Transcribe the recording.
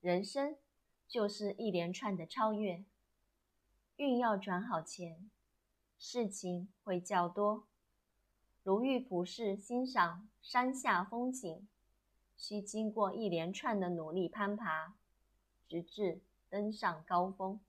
人生就是一连串的超越。运要转好前事情会较多。如遇不是欣赏山下风景需经过一连串的努力攀爬直至登上高峰。